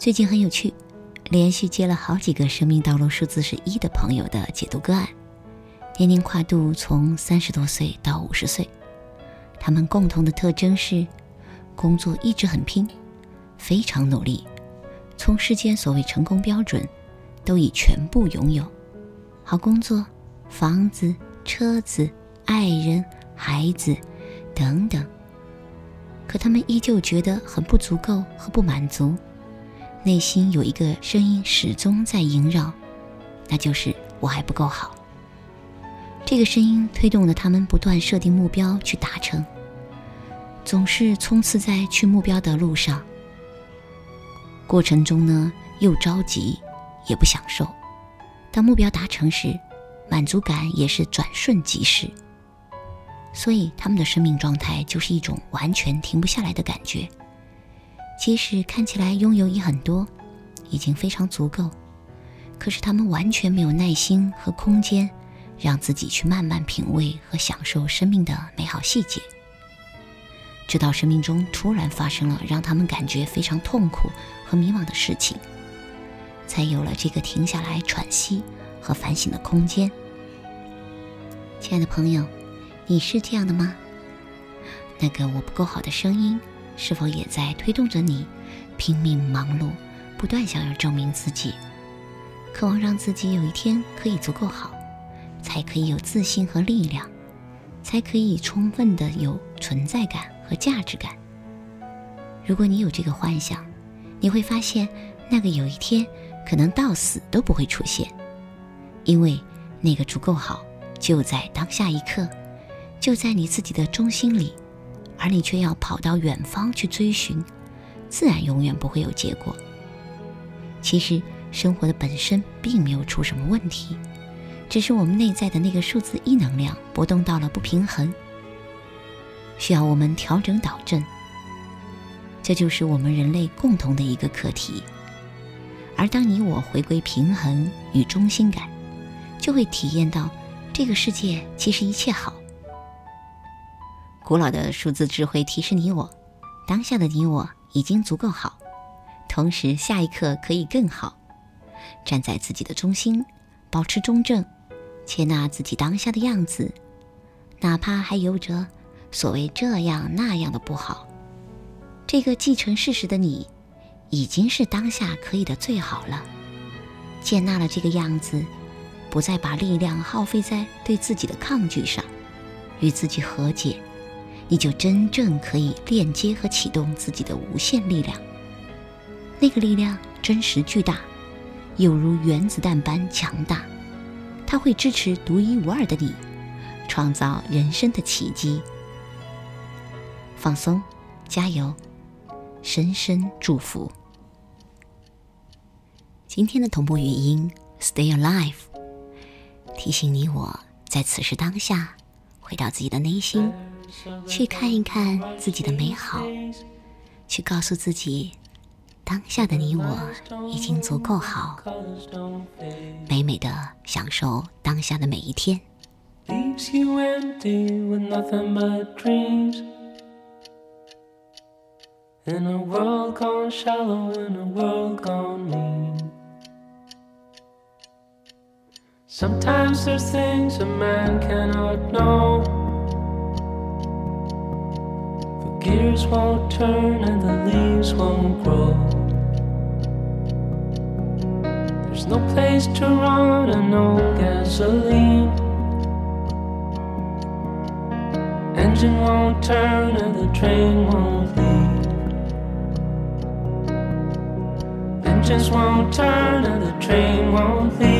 最近很有趣，连续接了好几个生命道路数字是一的朋友的解读个案，年龄跨度从三十多岁到五十岁，他们共同的特征是工作一直很拼，非常努力，从世间所谓成功标准都已全部拥有，好工作、房子、车子、爱人、孩子等等，可他们依旧觉得很不足够和不满足。内心有一个声音始终在萦绕，那就是我还不够好。这个声音推动了他们不断设定目标去达成，总是冲刺在去目标的路上。过程中呢，又着急，也不享受。当目标达成时，满足感也是转瞬即逝。所以他们的生命状态就是一种完全停不下来的感觉。即使看起来拥有已很多，已经非常足够，可是他们完全没有耐心和空间，让自己去慢慢品味和享受生命的美好细节。直到生命中突然发生了让他们感觉非常痛苦和迷茫的事情，才有了这个停下来喘息和反省的空间。亲爱的朋友，你是这样的吗？那个我不够好的声音。是否也在推动着你拼命忙碌，不断想要证明自己，渴望让自己有一天可以足够好，才可以有自信和力量，才可以充分的有存在感和价值感。如果你有这个幻想，你会发现那个有一天可能到死都不会出现，因为那个足够好就在当下一刻，就在你自己的中心里。而你却要跑到远方去追寻，自然永远不会有结果。其实生活的本身并没有出什么问题，只是我们内在的那个数字一能量波动到了不平衡，需要我们调整导正。这就是我们人类共同的一个课题。而当你我回归平衡与中心感，就会体验到这个世界其实一切好。古老的数字智慧提示你我，当下的你我已经足够好，同时下一刻可以更好。站在自己的中心，保持中正，接纳自己当下的样子，哪怕还有着所谓这样那样的不好，这个既成事实的你，已经是当下可以的最好了。接纳了这个样子，不再把力量耗费在对自己的抗拒上，与自己和解。你就真正可以链接和启动自己的无限力量。那个力量真实巨大，有如原子弹般强大，它会支持独一无二的你，创造人生的奇迹。放松，加油，深深祝福。今天的同步语音，Stay Alive，提醒你我在此时当下，回到自己的内心。去看一看自己的美好，去告诉自己，当下的你我已经足够好，美美的享受当下的每一天。Gears won't turn and the leaves won't grow. There's no place to run and no gasoline. Engine won't turn and the train won't leave. Engines won't turn and the train won't leave.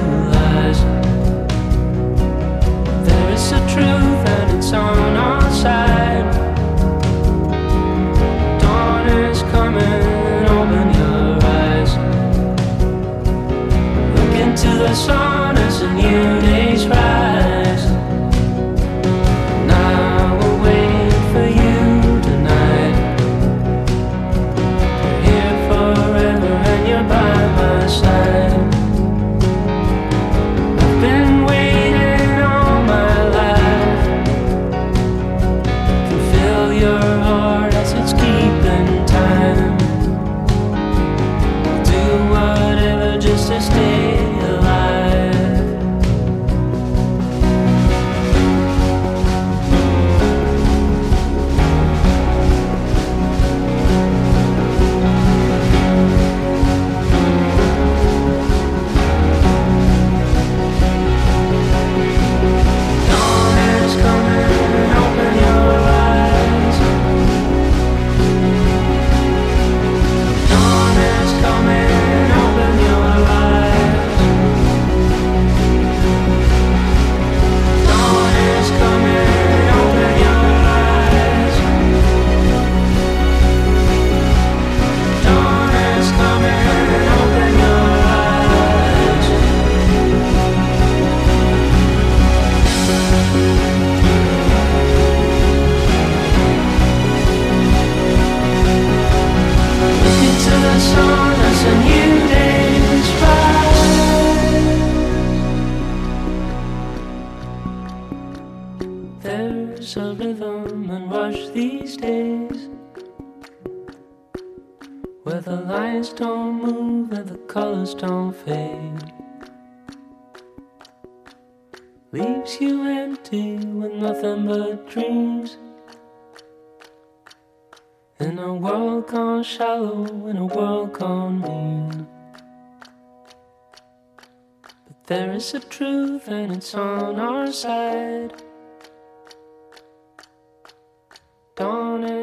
and you and rush these days where the lines don't move and the colors don't fade. Leaves you empty with nothing but dreams. In a world gone shallow, in a world gone mean. But there is a truth and it's on our side.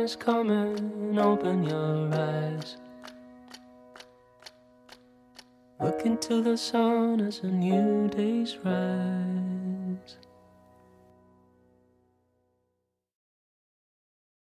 Is coming, open your eyes. Look into the sun as a new day's rise.